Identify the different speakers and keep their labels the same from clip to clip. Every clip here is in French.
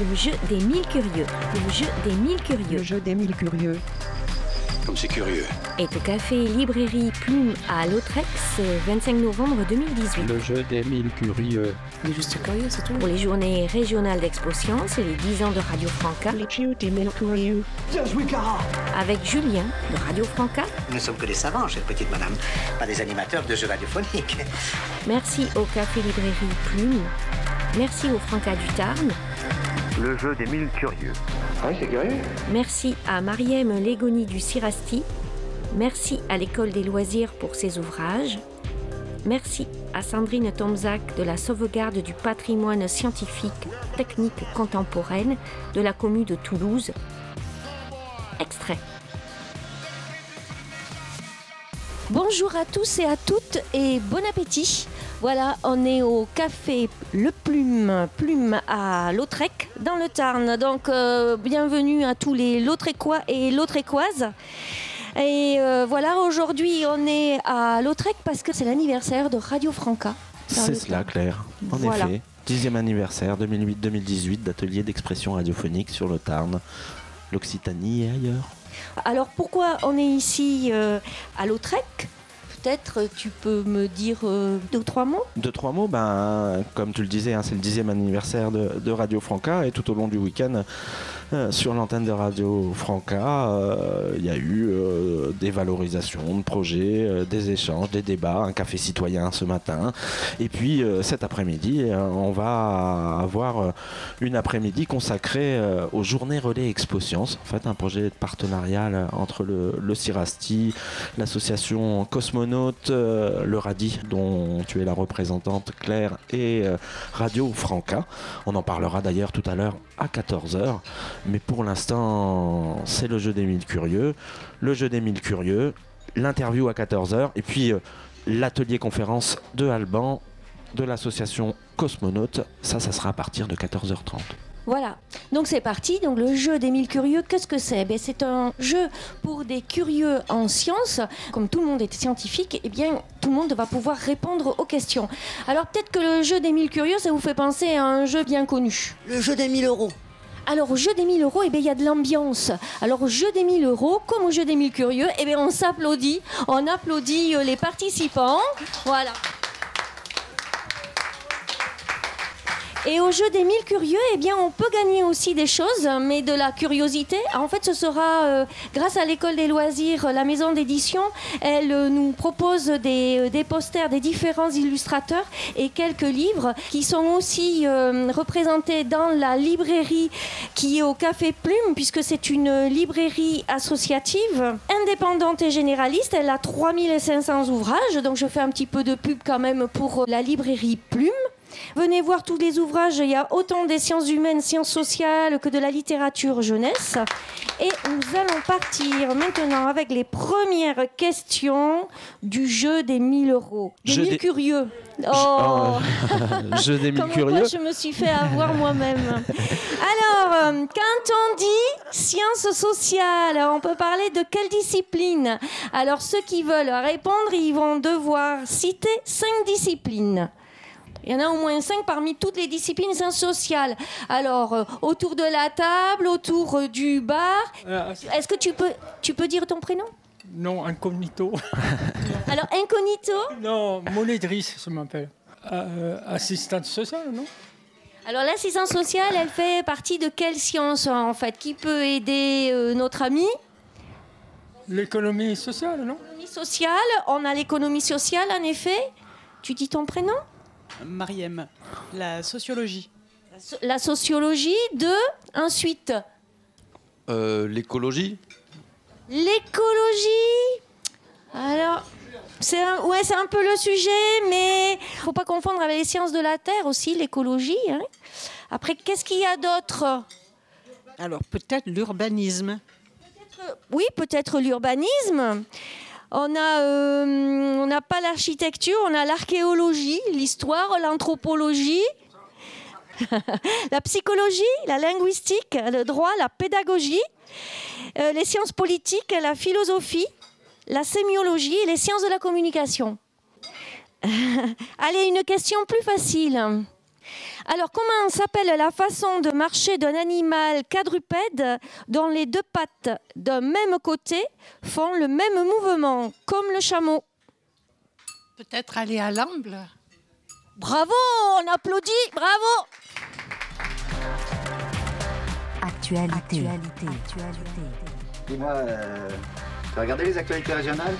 Speaker 1: Le jeu des mille curieux. Le jeu des mille curieux.
Speaker 2: Le jeu des mille curieux.
Speaker 3: Comme c'est curieux.
Speaker 1: Est au café Librairie Plume à Lautrex, 25 novembre 2018.
Speaker 4: Le jeu des mille curieux.
Speaker 1: Il est juste curieux, c'est tout. Pour les journées régionales d'Expo Science et les 10 ans de Radio Franca.
Speaker 2: Le jeu des mille curieux.
Speaker 1: Avec Julien de Radio Franca.
Speaker 5: Nous ne sommes que des savants, chère petite madame, pas des animateurs de jeux radiophoniques.
Speaker 1: Merci au café Librairie Plume. Merci au Franca du Tarn.
Speaker 6: Le jeu des mille curieux.
Speaker 3: Ah oui, c'est curieux.
Speaker 1: Merci à Mariem Légoni du Cirasti. Merci à l'École des loisirs pour ses ouvrages. Merci à Sandrine Tomzac de la sauvegarde du patrimoine scientifique, technique contemporaine de la commune de Toulouse. Extrait. Bonjour à tous et à toutes et bon appétit. Voilà, on est au café Le Plume, Plume à Lautrec, dans le Tarn. Donc, euh, bienvenue à tous les Lautrécois et Lautrécoises. Et euh, voilà, aujourd'hui, on est à Lautrec parce que c'est l'anniversaire de Radio Franca.
Speaker 4: C'est cela. Claire. En
Speaker 1: Voilà.
Speaker 4: effet, dixième anniversaire 2008-2018 d'atelier d'expression radiophonique sur le Tarn, l'Occitanie et ailleurs.
Speaker 1: Alors, pourquoi on est ici euh, à Lautrec? Peut-être euh, tu peux me dire euh, deux ou trois mots?
Speaker 4: Deux, trois mots, ben, comme tu le disais, hein, c'est le dixième anniversaire de, Radio Franca et tout au long du week-end, euh, sur l'antenne de Radio Franca, il y a eu des valorisations de projets, des échanges, des débats, un café citoyen ce matin. Et puis cet après-midi, on va avoir une après-midi consacrée aux journées relais Expo Science. En fait, un projet partenarial entre le, le CIRASTI, l'association Cosmonaute, euh, le RADI, dont tu es la représentante Claire, et euh, Radio Franca. On en parlera d'ailleurs tout à l'heure à 14h. Mais pour l'instant, c'est le jeu des mille curieux. Le jeu des mille curieux, l'interview à 14h, et puis euh, l'atelier conférence de Alban de l'association Cosmonaute. Ça, ça sera à partir de 14h30.
Speaker 1: Voilà, donc c'est parti. Donc le jeu des mille curieux, qu'est-ce que c'est? Ben, C'est un jeu pour des curieux en sciences. Comme tout le monde est scientifique, eh bien tout le monde va pouvoir répondre aux questions. Alors peut-être que le jeu des mille curieux, ça vous fait penser à un jeu bien connu.
Speaker 7: Le jeu des 1000 euros.
Speaker 1: Alors au jeu des 1000 euros, eh bien, il y a de l'ambiance. Alors au jeu des 1000 euros, comme au jeu des 1000 curieux, eh bien, on s'applaudit. On applaudit euh, les participants. Voilà. Et au jeu des 1000 curieux, eh bien, on peut gagner aussi des choses, mais de la curiosité. En fait, ce sera euh, grâce à l'école des loisirs, la maison d'édition. Elle euh, nous propose des, euh, des posters des différents illustrateurs et quelques livres qui sont aussi euh, représentés dans la librairie qui est au Café Plume, puisque c'est une librairie associative, indépendante et généraliste. Elle a 3500 ouvrages, donc je fais un petit peu de pub quand même pour la librairie Plume. Venez voir tous les ouvrages, il y a autant des sciences humaines, sciences sociales que de la littérature jeunesse. Et nous allons partir maintenant avec les premières questions du jeu des 1000 euros. Des
Speaker 4: Jeu
Speaker 1: 1000
Speaker 4: des-
Speaker 1: curieux. Oh,
Speaker 4: Oh, jeu des mille
Speaker 1: Comment
Speaker 4: curieux.
Speaker 1: quoi je me suis fait avoir moi-même. Alors, euh, quand on dit sciences sociales, on peut parler de quelle discipline? Alors, ceux qui veulent répondre, ils vont devoir citer cinq disciplines. Il y en a au moins cinq parmi toutes les disciplines sociales. Alors, euh, autour de la table, autour euh, du bar.
Speaker 8: Euh,
Speaker 1: Est-ce que tu peux, tu peux dire ton prénom?
Speaker 8: Non, incognito.
Speaker 1: Alors, incognito?
Speaker 8: Non, Monédrice, je m'appelle. Euh, assistante sociale, non?
Speaker 1: Alors l'assistance sociale, elle fait partie de quelle science en fait? Qui peut aider notre ami?
Speaker 8: L'économie sociale, non?
Speaker 1: L'économie sociale, on a l'économie sociale en effet. Tu dis ton prénom?
Speaker 9: Mariem, la sociologie.
Speaker 1: La so- La sociologie de ensuite
Speaker 3: Euh, L'écologie
Speaker 1: l'écologie. Alors c'est un, ouais, c'est un peu le sujet, mais faut pas confondre avec les sciences de la terre aussi, l'écologie. hein. Après, qu'est-ce qu'il y a d'autre?
Speaker 7: Alors peut-être l'urbanisme.
Speaker 1: Oui, peut-être l'urbanisme. On a, euh, n'a pas l'architecture, on a l'archéologie, l'histoire, l'anthropologie, la psychologie, la linguistique, le droit, la pédagogie, euh, les sciences politiques, la philosophie, la sémiologie et les sciences de la communication. Allez, une question plus facile. Alors, comment s'appelle la façon de marcher d'un animal quadrupède dont les deux pattes d'un même côté font le même mouvement, comme le chameau?
Speaker 9: Peut-être aller à l'amble
Speaker 1: Bravo, on applaudit, bravo!
Speaker 10: Actualité.
Speaker 5: Dis-moi, euh, tu as regardé les actualités régionales?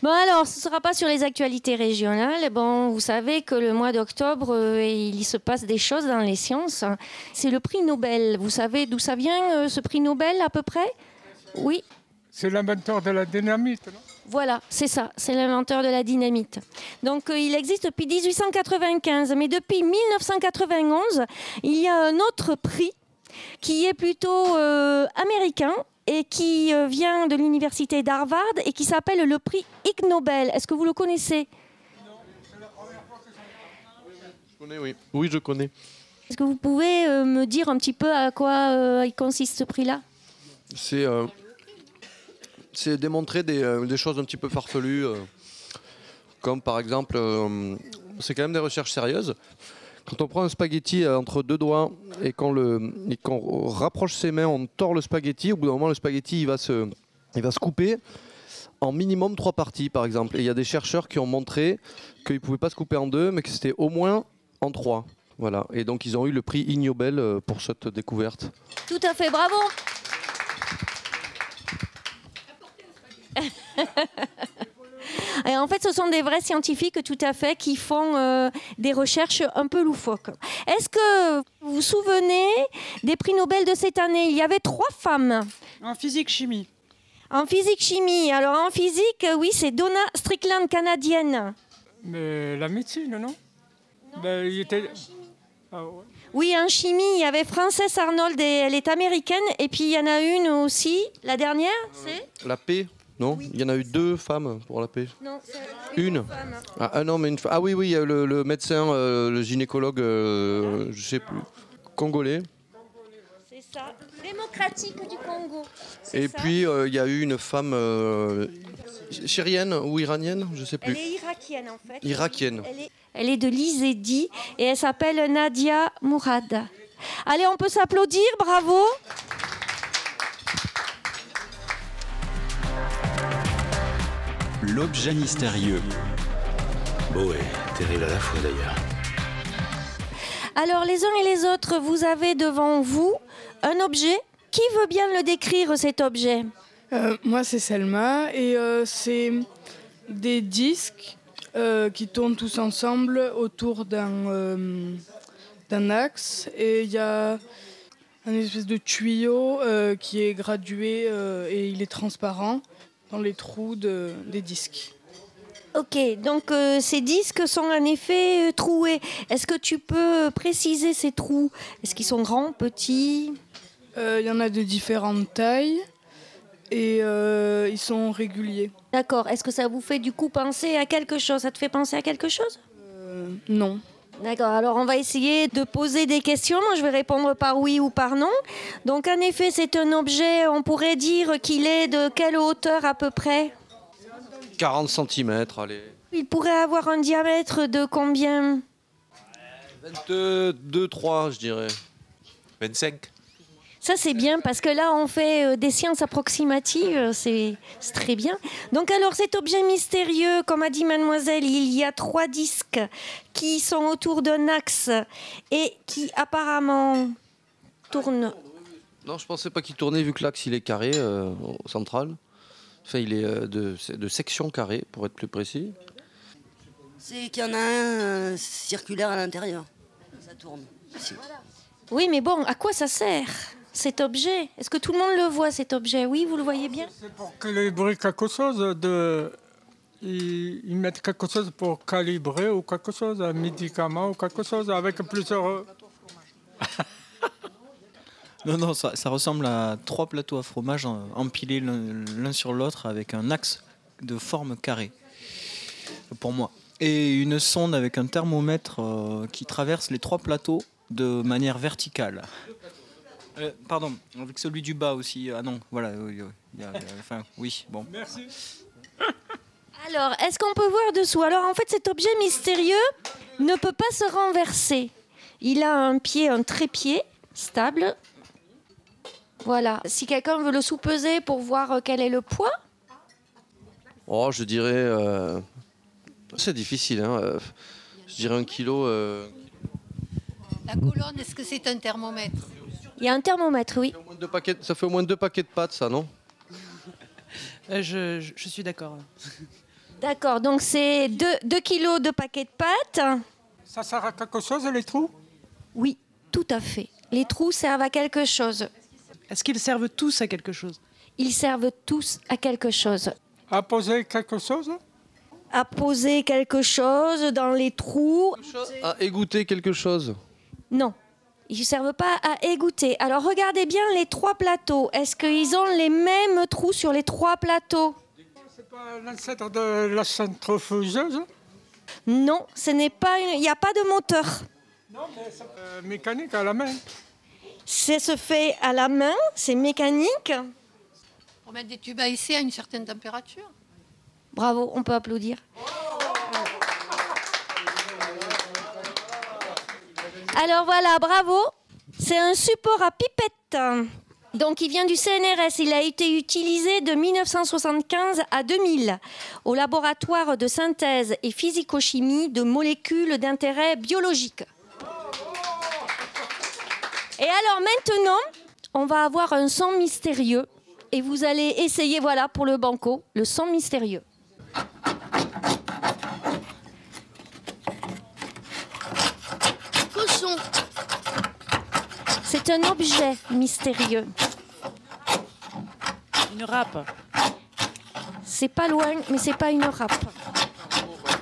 Speaker 1: Bon alors, ce ne sera pas sur les actualités régionales. Bon, vous savez que le mois d'octobre, euh, il se passe des choses dans les sciences. C'est le prix Nobel. Vous savez d'où ça vient, euh, ce prix Nobel, à peu près? Oui,
Speaker 8: C'est l'inventeur de la dynamite, non?
Speaker 1: Voilà, c'est ça, c'est l'inventeur de la dynamite. Donc euh, il existe depuis 1895, mais depuis 1991, il y a un autre prix qui est plutôt américain et qui euh, vient de l'université d'Harvard et qui s'appelle le prix Ig Nobel. Est-ce que vous le connaissez?
Speaker 3: Je connais, oui. Oui, je connais.
Speaker 1: Est-ce que vous pouvez euh, me dire un petit peu à quoi euh, il consiste ce prix-là?
Speaker 3: C'est euh, démontrer des, des choses un petit peu farfelues, comme par exemple, c'est quand même des recherches sérieuses. Quand on prend un spaghetti euh, entre deux doigts et qu'on le, et qu'on rapproche ses mains, on tord le spaghetti. Au bout d'un moment, le spaghetti il va se, il va se couper en minimum trois parties, par exemple. Et il y a des chercheurs qui ont montré qu'il ne pouvait pas se couper en deux, mais que c'était au moins en trois. Voilà. Et donc ils ont eu le prix Ig Nobel euh, pour cette découverte.
Speaker 1: Tout à fait, bravo Et en fait, ce sont des vrais scientifiques tout à fait qui font euh, des recherches un peu loufoques. Est-ce que vous vous souvenez des prix Nobel de cette année? Il y avait trois femmes
Speaker 9: En physique-chimie.
Speaker 1: en physique-chimie. Alors en physique, euh, oui, c'est Donna Strickland, canadienne.
Speaker 8: Mais la médecine, non, Ben, il était... Ah, ouais.
Speaker 1: Oui, en chimie, il y avait Frances Arnold, et elle est américaine. Et puis il y en a une aussi, la dernière, c'est?
Speaker 3: La paix Non Il y en a eu deux femmes pour la paix.
Speaker 1: Non,
Speaker 3: Une ah, ah non, mais une Ah oui, oui, il y a le, le médecin, euh, le gynécologue, euh, je sais plus, congolais.
Speaker 1: C'est ça. Démocratique du Congo.
Speaker 3: Et
Speaker 1: ça.
Speaker 3: puis euh, il y a eu une femme euh, syrienne ou iranienne, je sais
Speaker 1: Elle
Speaker 3: plus.
Speaker 1: est irakienne en fait.
Speaker 3: Irakienne.
Speaker 1: Elle est, elle est de l'Izédi et elle s'appelle Nadia Mourad. Allez, on peut s'applaudir, bravo.
Speaker 11: L'objet mystérieux.
Speaker 3: Beau et terrible à la fois d'ailleurs.
Speaker 1: Alors les uns et les autres, vous avez devant vous un objet. Qui veut bien le décrire cet objet
Speaker 12: Euh, moi, c'est Selma et euh, c'est des disques euh, qui tournent tous ensemble autour d'un euh, d'un axe et il y a un espèce de tuyau euh, qui est gradué euh, et il est transparent dans les trous de- des disques.
Speaker 1: Ok, donc euh, ces disques sont en effet euh, troués. Est-ce que tu peux préciser ces trous? Est-ce qu'ils sont grands, petits?
Speaker 12: Euh, Il y en a de différentes tailles et ils sont réguliers.
Speaker 1: D'accord. Est-ce que ça vous fait du coup penser à quelque chose? Ça te fait penser à quelque chose?
Speaker 12: Non.
Speaker 1: D'accord, alors on va essayer de poser des questions. Moi, je vais répondre par oui ou par non. Donc, en effet, c'est un objet, on pourrait dire qu'il est de quelle hauteur à peu près?
Speaker 3: 40 cm, allez.
Speaker 1: Il pourrait avoir un diamètre de combien?
Speaker 3: 22, 3, je dirais.
Speaker 13: 25
Speaker 1: Ça, c'est bien parce que là, on fait euh, des sciences approximatives. C'est c'est très bien. Donc, alors, cet objet mystérieux, comme a dit mademoiselle, il y a trois disques qui sont autour d'un axe et qui apparemment tournent.
Speaker 3: Non, je pensais pas qu'il tournait vu que l'axe il est carré euh, au central. Enfin, il est euh, de, de section carrée pour être plus précis.
Speaker 14: C'est qu'il y en a un euh, circulaire à l'intérieur. Ça tourne. ici.
Speaker 1: Oui, mais bon, à quoi ça sert? Cet objet Est-ce que tout le monde le voit cet objet? Oui, vous le voyez bien?
Speaker 8: Calibrer quelque chose de. Ils, mettent quelque chose pour calibrer ou quelque chose, un médicament ou quelque chose avec plusieurs. euh,
Speaker 15: Non, non, ça, ça ressemble à trois plateaux à fromage empilés l'un l'un sur l'autre avec un axe de forme carrée, pour moi. Et une sonde avec un thermomètre euh, qui traverse les trois plateaux de manière verticale. Euh, pardon, avec celui du bas aussi. Ah non, voilà. oui, enfin, bon.
Speaker 8: Merci.
Speaker 1: Alors, est-ce qu'on peut voir dessous? Alors, en fait, cet objet mystérieux, ne peut pas se renverser. Il a un pied, un trépied stable. Voilà. Si quelqu'un veut le sous-peser pour voir euh, quel est le poids,
Speaker 3: Oh, je dirais. euh, C'est difficile, hein. euh, Je dirais un kilo. euh,
Speaker 9: La colonne, est-ce que c'est un thermomètre?
Speaker 1: Il y a un thermomètre, oui.
Speaker 3: paquets- Ça fait au moins deux paquets de pâtes, ça, non?
Speaker 11: Euh, je, je- je suis d'accord.
Speaker 1: D'accord, donc c'est 2 kilos de paquets de pâtes.
Speaker 8: Ça sert à quelque chose, les trous?
Speaker 1: Oui, tout à fait. Les trous servent à quelque chose.
Speaker 11: Est-ce qu'ils servent tous à quelque chose?
Speaker 1: Ils servent tous à quelque chose.
Speaker 8: À poser quelque chose?
Speaker 1: À poser quelque chose dans les trous.
Speaker 3: À égoutter quelque chose?
Speaker 1: Non, ils ne servent pas à égoutter. Alors regardez bien les trois plateaux. Est-ce qu'ils ont les mêmes trous sur les trois plateaux?
Speaker 8: C'est pas l'ancêtre de la centrifugeuse?
Speaker 1: Non, ce n'est pas une- il n'y a pas de moteur.
Speaker 8: Euh, Mécanique à la main.
Speaker 1: Ça se fait à la main, c'est mécanique.
Speaker 9: Pour mettre des tubes à essai à une certaine température.
Speaker 1: Bravo, on peut applaudir. Alors voilà, bravo. C'est un support à pipette. Donc il vient du CNRS. Il a été utilisé de 1975 à 2000 au laboratoire de synthèse et physico-chimie de molécules d'intérêt biologique. Et alors maintenant, on va avoir un son mystérieux et vous allez essayer, voilà, pour le banco, le son mystérieux. C'est un objet mystérieux.
Speaker 11: Une râpe.
Speaker 1: C'est pas loin, mais c'est pas une râpe.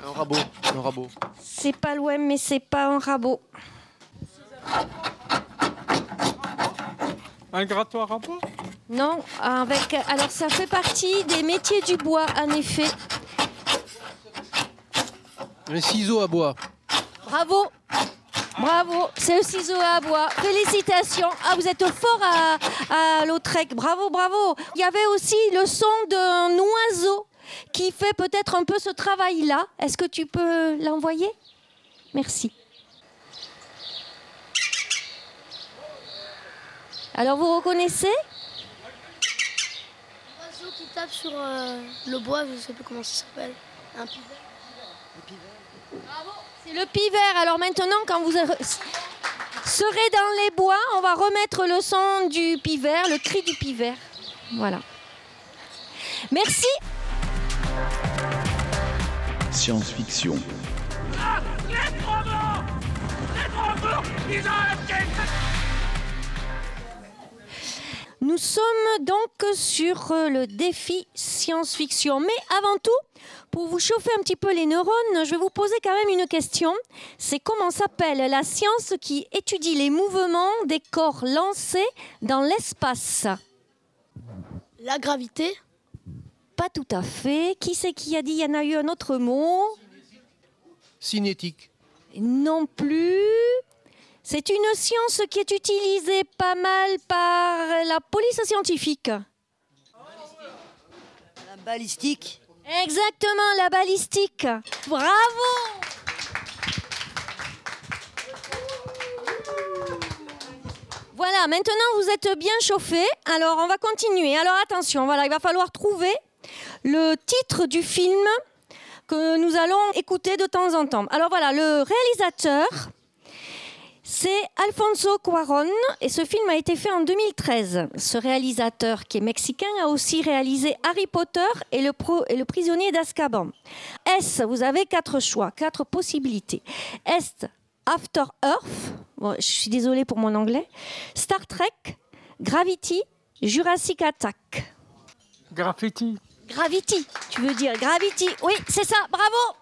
Speaker 3: Un rabot. Un rabot.
Speaker 1: C'est pas loin, mais c'est pas un rabot.
Speaker 8: Un grattoir à bois?
Speaker 1: Non, avec. Alors ça fait partie des métiers du bois, en effet.
Speaker 16: Un ciseau à bois.
Speaker 1: Bravo Bravo, c'est le ciseau à bois. Félicitations. Ah, vous êtes fort à, à Lautrec. Bravo, bravo. Il y avait aussi le son d'un oiseau qui fait peut-être un peu ce travail-là. Est-ce que tu peux l'envoyer? Merci. Alors, vous reconnaissez?
Speaker 13: L'oiseau qui tape sur euh, le bois, je sais plus comment ça s'appelle. Un pivert.
Speaker 1: C'est le pivert. Alors maintenant, quand vous serez dans les bois, on va remettre le son du pivert, le cri du pivert. Voilà. Merci.
Speaker 17: Science-fiction.
Speaker 1: Nous sommes donc sur euh, le défi science-fiction. Mais avant tout, pour vous chauffer un petit peu les neurones, je vais vous poser quand même une question. C'est comment s'appelle la science qui étudie les mouvements des corps lancés dans l'espace?
Speaker 13: La gravité
Speaker 1: Pas tout à fait. Qui c'est qui a dit? Il y en a eu un autre mot
Speaker 16: Cinétique.
Speaker 1: Non plus. C'est une science qui est utilisée pas mal par la police scientifique.
Speaker 14: La balistique.
Speaker 1: Exactement, la balistique. Bravo Voilà, maintenant vous êtes bien chauffés. Alors on va continuer. Alors attention, voilà, il va falloir trouver le titre du film que nous allons écouter de temps en temps. Alors voilà, le réalisateur, c'est Alfonso Cuarón et ce film a été fait en 2013. Ce réalisateur qui est mexicain a aussi réalisé Harry Potter et le, pro- et le prisonnier d'Azkaban. Est, vous avez quatre choix, quatre possibilités. Est After Earth, bon, je suis désolée pour mon anglais, Star Trek, Gravity, Jurassic Attack.
Speaker 8: Graffiti.
Speaker 1: Gravity, tu veux dire Gravity. Oui, c'est ça, bravo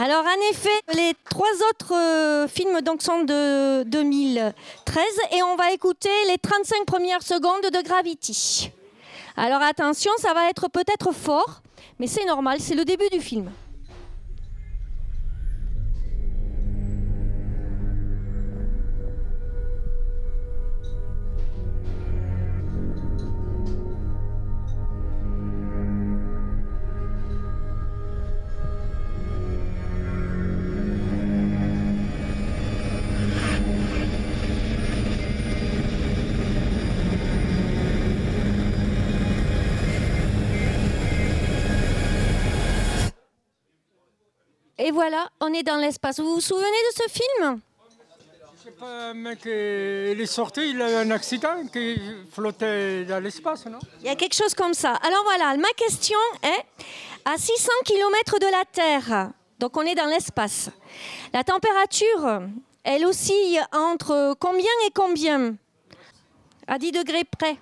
Speaker 1: alors en effet, les trois autres euh, films donc sont de 2013 et on va écouter les 35 premières secondes de Gravity. Alors attention, ça va être peut-être fort, mais c'est normal, c'est le début du film. Voilà, on est dans l'espace. Vous vous souvenez de ce film?
Speaker 8: Je sais pas, un mec, il est sorti, il a eu un accident qui flottait dans l'espace, non?
Speaker 1: Il y a quelque chose comme ça. Alors voilà, ma question est à 600 km de la Terre, donc on est dans l'espace. La température, elle oscille entre combien et combien? À 10 degrés près.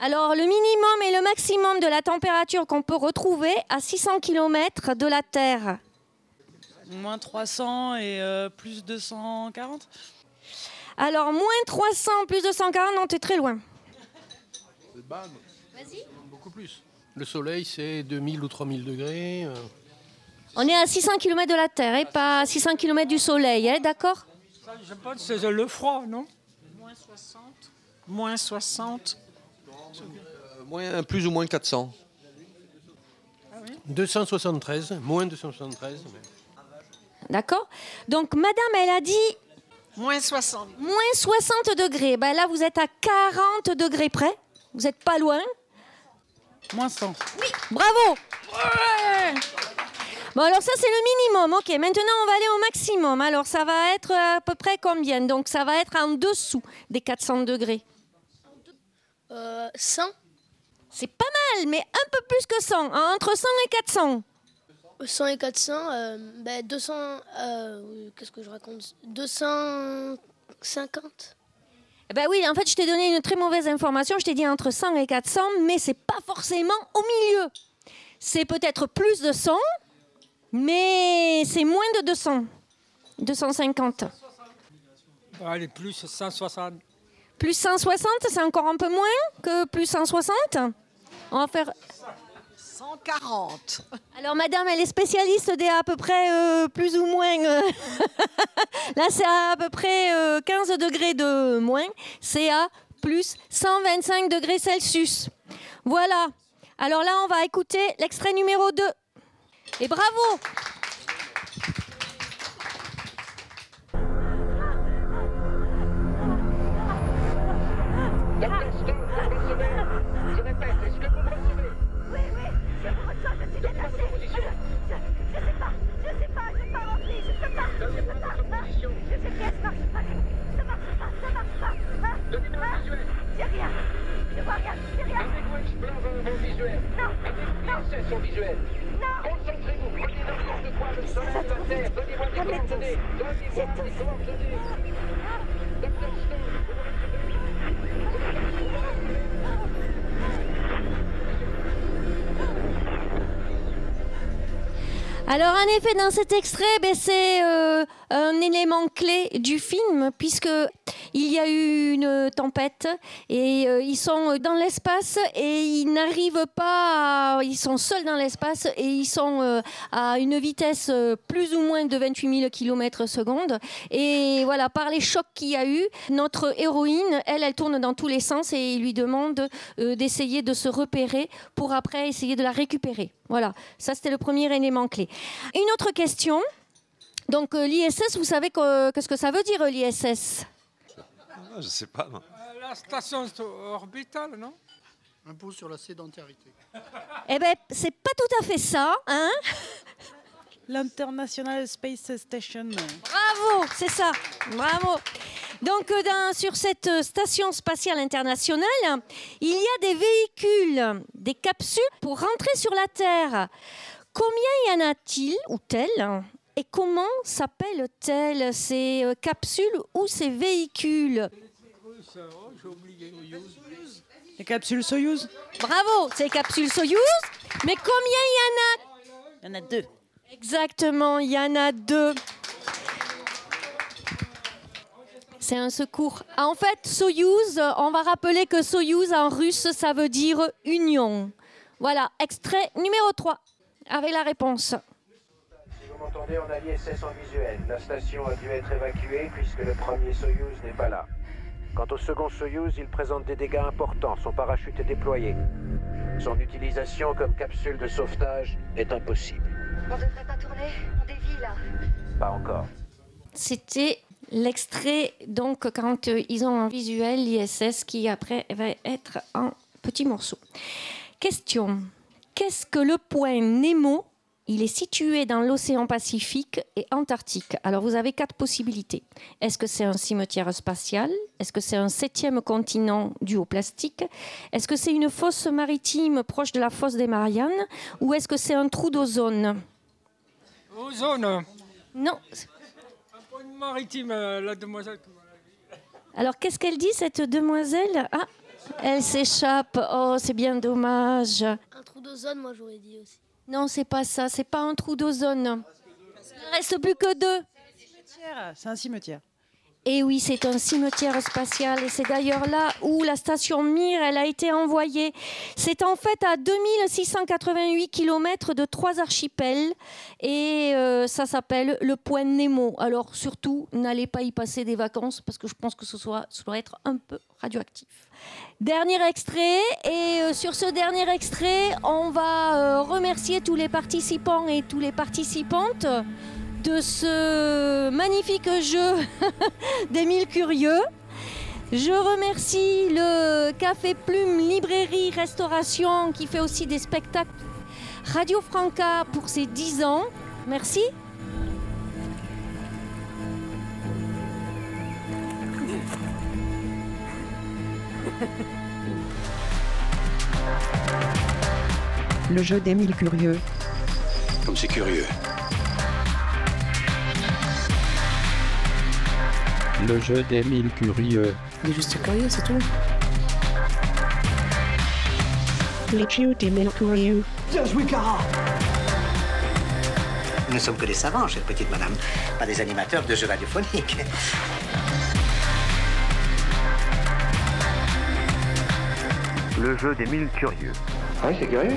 Speaker 1: Alors le minimum et le maximum de la température qu'on peut retrouver à 600 km de la Terre.
Speaker 11: Moins 300 et euh, plus 240
Speaker 1: Alors moins 300 plus 240, non, t'es très loin.
Speaker 16: Vas-y. Beaucoup plus. Le soleil, c'est 2000 ou 3000 degrés. euh.
Speaker 1: On est à 600 km de la Terre et pas à 600 km du Soleil, hein, d'accord?
Speaker 8: Je pense que c'est le froid, non?
Speaker 7: Moins 60. Moins 60.
Speaker 3: Euh, moins, plus ou moins 400.
Speaker 16: 273, moins 273. mais-
Speaker 1: D'accord Donc, madame, elle a dit.
Speaker 7: Moins 60.
Speaker 1: Moins 60 degrés. Ben là, vous êtes à 40 degrés près. Vous n'êtes pas loin.
Speaker 11: Moins 100.
Speaker 1: Oui, bravo Bon, alors ça, c'est le minimum. Ok, maintenant, on va aller au maximum. Alors, ça va être à peu près combien Donc, ça va être en dessous des 400 degrés.
Speaker 13: Euh, 100
Speaker 1: C'est pas mal, mais un peu plus que 100. hein, Entre 100 et 400.
Speaker 13: 100 et 400, euh, ben 200, euh, oui, qu'est-ce que je raconte? 250
Speaker 1: Eh Ben oui, en fait, je t'ai donné une très mauvaise information. Je t'ai dit entre 100 et 400, mais c'est pas forcément au milieu. C'est peut-être plus de 100, mais c'est moins de 200. 250.
Speaker 8: Allez, plus 160.
Speaker 1: Plus 160, c'est encore un peu moins que plus 160 On va faire...
Speaker 7: 140.
Speaker 1: Alors, madame, elle est spécialiste des à peu près euh, plus ou moins. euh, Là, c'est à peu près euh, 15 degrés de moins. C'est à plus 125 degrés Celsius. Voilà. Alors là, on va écouter l'extrait numéro 2. Et bravo Alors en effet, dans cet extrait, ben, c'est euh, un élément clé du film puisque il y a eu une tempête et euh, ils sont dans l'espace et ils n'arrivent pas, à- ils sont seuls dans l'espace et ils sont euh, à une vitesse euh, plus ou moins de 28 000 km secondes. Et voilà, par les chocs qu'il y a eu, notre héroïne, elle, elle tourne dans tous les sens et il lui demande d'essayer de se repérer pour après essayer de la récupérer. Voilà, ça c'était le premier élément clé. Une autre question. Donc euh, l'ISS, vous savez que- qu'est-ce que ça veut dire l'ISS
Speaker 18: Ah, je sais pas.
Speaker 8: Euh, La station orbitale, non?
Speaker 19: Impôt sur la sédentarité.
Speaker 1: Eh ben, c'est pas tout à fait ça, hein?
Speaker 11: L'International Space Station.
Speaker 1: Bravo, c'est ça. Bravo. Donc, euh, dans- sur cette euh, station spatiale internationale, il y a des véhicules, des capsules pour rentrer sur la Terre. Combien y en a-t-il ou tel Et comment s'appellent-elles ces euh, capsules ou ces véhicules.
Speaker 11: Les capsules Soyuz
Speaker 1: Bravo, c'est les capsules Soyuz. Mais combien il y en a?
Speaker 11: Il y en a deux.
Speaker 1: Exactement, il y en a deux. C'est un secours. Ah, En fait, Soyouz, euh, on va rappeler que Soyouz en russe, ça veut dire union. Voilà, extrait numéro 3, avec la réponse.
Speaker 20: Vous m'entendez, on a l'ISS en visuel. La station a dû être évacuée puisque le premier Soyuz n'est pas là. Quant au second Soyuz, il présente des dégâts importants. Son parachute est déployé. Son utilisation comme capsule de sauvetage est impossible.
Speaker 21: On devrait pas tourner, on dévie là.
Speaker 20: Pas encore.
Speaker 1: C'était l'extrait, donc, quand euh, ils ont un visuel, l'ISS, qui après va être en petits morceaux. Question. Qu'est-ce que le point Nemo Il est situé dans l'océan Pacifique et Antarctique. Alors vous avez quatre possibilités. Est-ce que c'est un cimetière spatial? Est-ce que c'est un septième continent dû au plastique Est-ce que c'est une fosse maritime proche de la fosse des Mariannes? Ou est-ce que c'est un trou d'ozone?
Speaker 8: Ozone.
Speaker 1: Non.
Speaker 8: Un point maritime, euh, la demoiselle.
Speaker 1: Alors qu'est-ce qu'elle dit cette demoiselle? Ah, elle s'échappe. Oh, c'est bien dommage.
Speaker 13: Un trou d'ozone, moi j'aurais dit aussi.
Speaker 1: Non, c'est pas ça. C'est pas un trou d'ozone. Il ne reste plus que deux.
Speaker 11: C'est un cimetière.
Speaker 1: Et oui, c'est un cimetière spatial et c'est d'ailleurs là où la station Mir elle a été envoyée. C'est en fait à 2688 km de trois archipels et euh, ça s'appelle le point Nemo. Alors surtout, n'allez pas y passer des vacances parce que je pense que ce soit, ça doit être un peu radioactif. Dernier extrait et euh, sur ce dernier extrait, on va euh, remercier tous les participants et tous les participantes de ce magnifique jeu des mille curieux. Je remercie le Café Plume Librairie Restauration qui fait aussi des spectacles. Radio Franca pour ses 10 ans. Merci.
Speaker 10: Le jeu des mille curieux.
Speaker 17: Comme c'est curieux.
Speaker 22: Le jeu des mille curieux.
Speaker 10: Il est juste curieux, c'est tout.
Speaker 21: Le jeu des mille curieux.
Speaker 5: Bien joué, Cara Nous ne sommes que des savants, chère petite madame, pas des animateurs de jeux radiophoniques.
Speaker 6: Le jeu des mille curieux.
Speaker 5: Oui, c'est curieux.